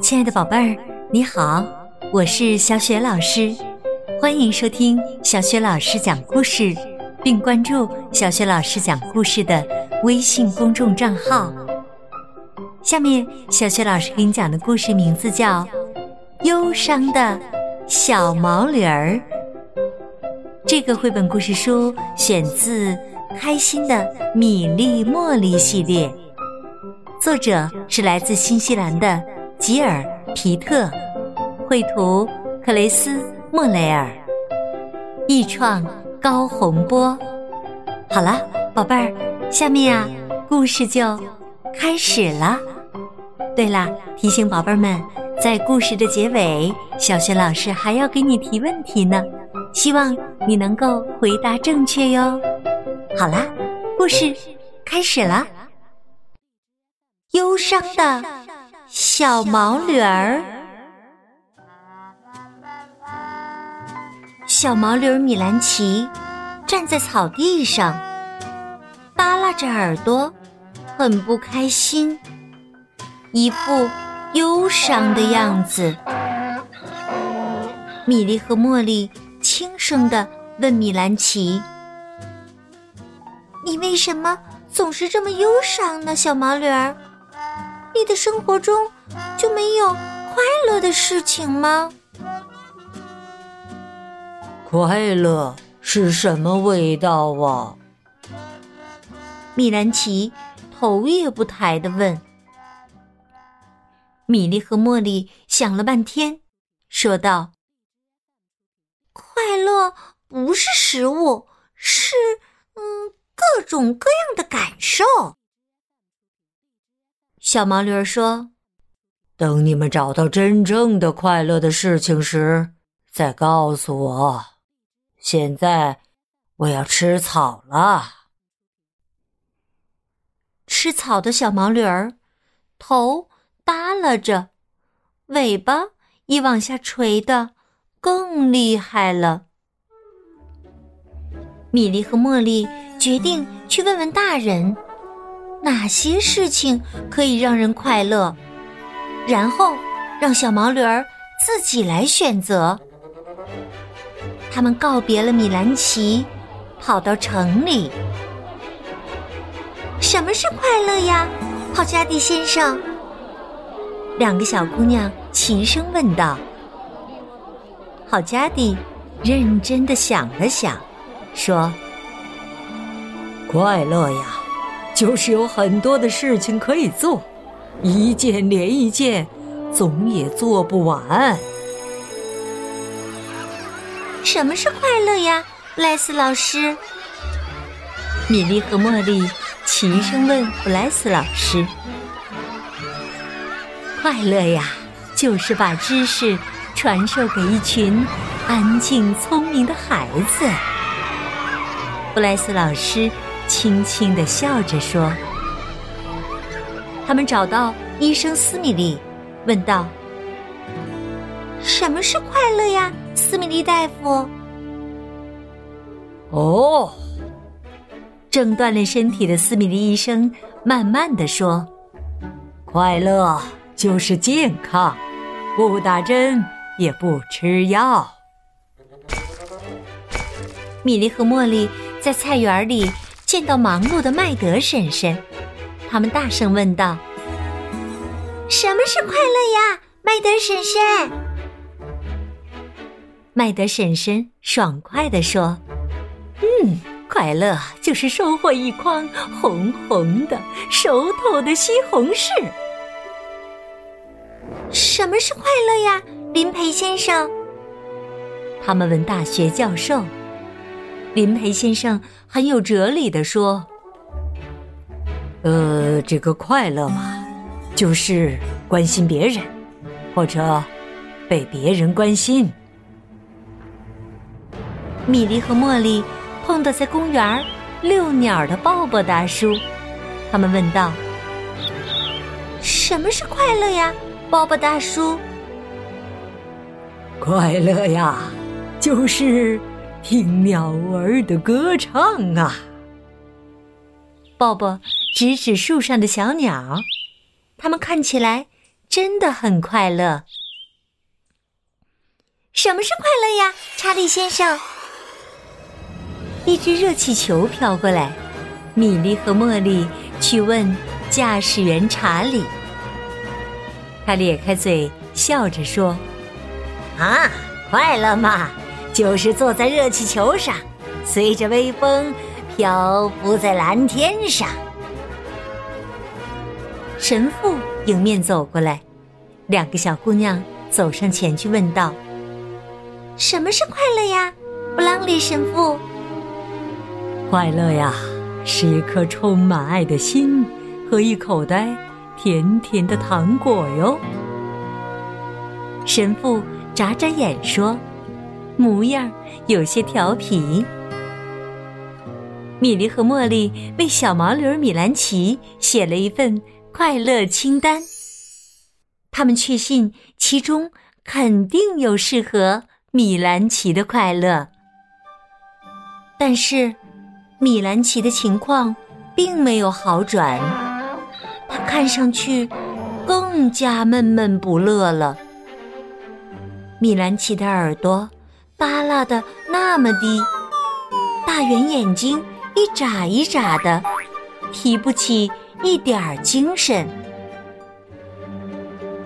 亲爱的宝贝儿，你好，我是小雪老师，欢迎收听小雪老师讲故事，并关注小雪老师讲故事的微信公众账号。下面，小雪老师给你讲的故事名字叫《忧伤的小毛驴儿》。这个绘本故事书选自《开心的米粒茉莉》系列，作者是来自新西兰的。吉尔·皮特，绘图克雷斯·莫雷尔，译创高洪波。好了，宝贝儿，下面啊，故事就开始了。对了，提醒宝贝儿们，在故事的结尾，小学老师还要给你提问题呢，希望你能够回答正确哟。好啦，故事开始了。忧伤的。小毛驴儿，小毛驴米兰奇站在草地上，耷拉着耳朵，很不开心，一副忧伤的样子。米莉和茉莉轻声的问米兰奇：“你为什么总是这么忧伤呢，小毛驴儿？”你的生活中就没有快乐的事情吗？快乐是什么味道啊？米兰奇头也不抬的问。米莉和茉莉想了半天，说道：“快乐不是食物，是嗯各种各样的感受。”小毛驴儿说：“等你们找到真正的快乐的事情时，再告诉我。现在我要吃草了。”吃草的小毛驴儿头耷拉着，尾巴也往下垂的更厉害了。米莉和茉莉决定去问问大人。哪些事情可以让人快乐？然后让小毛驴儿自己来选择。他们告别了米兰奇，跑到城里。什么是快乐呀，好加蒂先生？两个小姑娘齐声问道。好加蒂认真的想了想，说：“快乐呀。”就是有很多的事情可以做，一件连一件，总也做不完。什么是快乐呀，布莱斯老师？米莉和茉莉齐声问布莱斯老师：“快乐呀，就是把知识传授给一群安静聪明的孩子。”布莱斯老师。轻轻的笑着说：“他们找到医生斯米利，问道：‘什么是快乐呀，斯米利大夫？’哦，正锻炼身体的斯米利医生慢慢的说：‘快乐就是健康，不打针也不吃药。’米莉和茉莉在菜园里。”见到忙碌的麦德婶婶，他们大声问道：“什么是快乐呀，麦德婶婶？”麦德婶婶爽快地说：“嗯，快乐就是收获一筐红红的、熟透的西红柿。”什么是快乐呀，林培先生？他们问大学教授。林培先生很有哲理的说：“呃，这个快乐嘛，就是关心别人，或者被别人关心。”米莉和茉莉碰到在公园遛鸟的鲍勃大叔，他们问道：“什么是快乐呀，鲍勃大叔？”快乐呀，就是。听鸟儿的歌唱啊！鲍勃指指树上的小鸟，它们看起来真的很快乐。什么是快乐呀，查理先生？一只热气球飘过来，米莉和茉莉去问驾驶员查理。他咧开嘴笑着说：“啊，快乐嘛，就是坐在热气球上，随着微风漂浮在蓝天上。”神父迎面走过来，两个小姑娘走上前去问道：“什么是快乐呀，布朗里神父？”快乐呀，是一颗充满爱的心和一口袋甜甜的糖果哟。神父眨眨眼说，模样有些调皮。米莉和茉莉为小毛驴米兰奇写了一份快乐清单，他们确信其中肯定有适合米兰奇的快乐，但是。米兰奇的情况并没有好转，他看上去更加闷闷不乐了。米兰奇的耳朵耷拉的那么低，大圆眼睛一眨一眨的，提不起一点儿精神。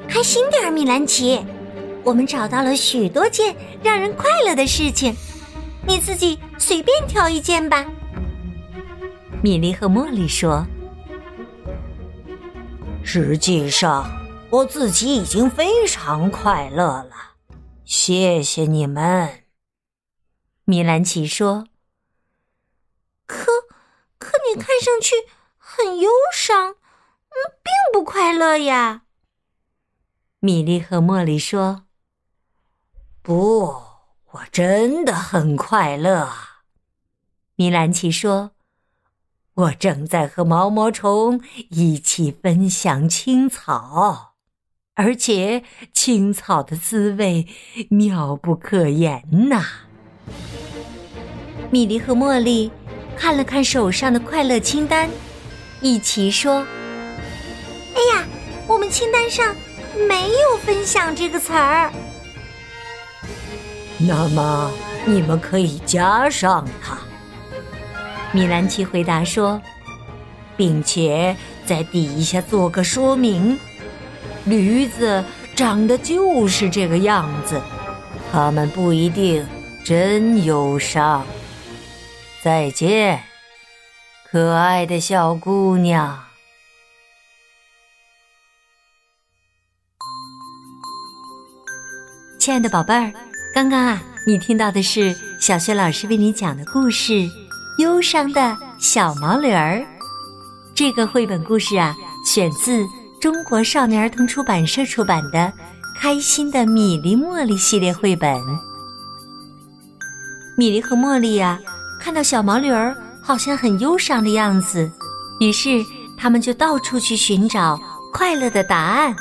开心点儿，米兰奇，我们找到了许多件让人快乐的事情，你自己随便挑一件吧。米莉和茉莉说：“实际上，我自己已经非常快乐了，谢谢你们。”米兰奇说：“可，可你看上去很忧伤，嗯，并不快乐呀。”米莉和茉莉说：“不，我真的很快乐。”米兰奇说。我正在和毛毛虫一起分享青草，而且青草的滋味妙不可言呐！米莉和茉莉看了看手上的快乐清单，一起说：“哎呀，我们清单上没有‘分享’这个词儿。”那么你们可以加上它。米兰奇回答说，并且在底下做个说明：驴子长得就是这个样子，它们不一定真忧伤。再见，可爱的小姑娘。亲爱的宝贝儿，刚刚啊，你听到的是小学老师为你讲的故事。忧伤的小毛驴儿，这个绘本故事啊，选自中国少年儿童出版社出版的《开心的米粒茉莉》系列绘本。米莉和茉莉呀，看到小毛驴儿好像很忧伤的样子，于是他们就到处去寻找快乐的答案，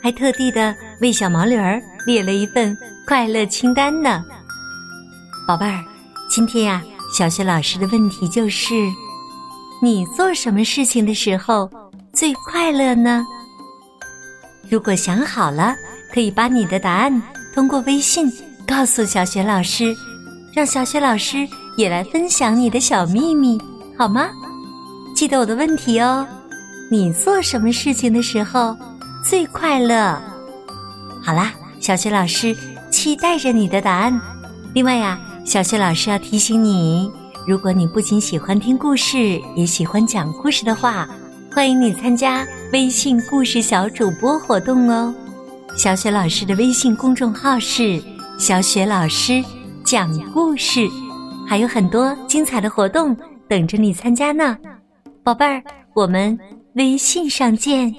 还特地的为小毛驴儿列了一份快乐清单呢。宝贝儿，今天呀。小学老师的问题就是：你做什么事情的时候最快乐呢？如果想好了，可以把你的答案通过微信告诉小学老师，让小雪老师也来分享你的小秘密，好吗？记得我的问题哦。你做什么事情的时候最快乐？好啦，小雪老师期待着你的答案。另外呀。小雪老师要提醒你：如果你不仅喜欢听故事，也喜欢讲故事的话，欢迎你参加微信故事小主播活动哦。小雪老师的微信公众号是“小雪老师讲故事”，还有很多精彩的活动等着你参加呢。宝贝儿，我们微信上见。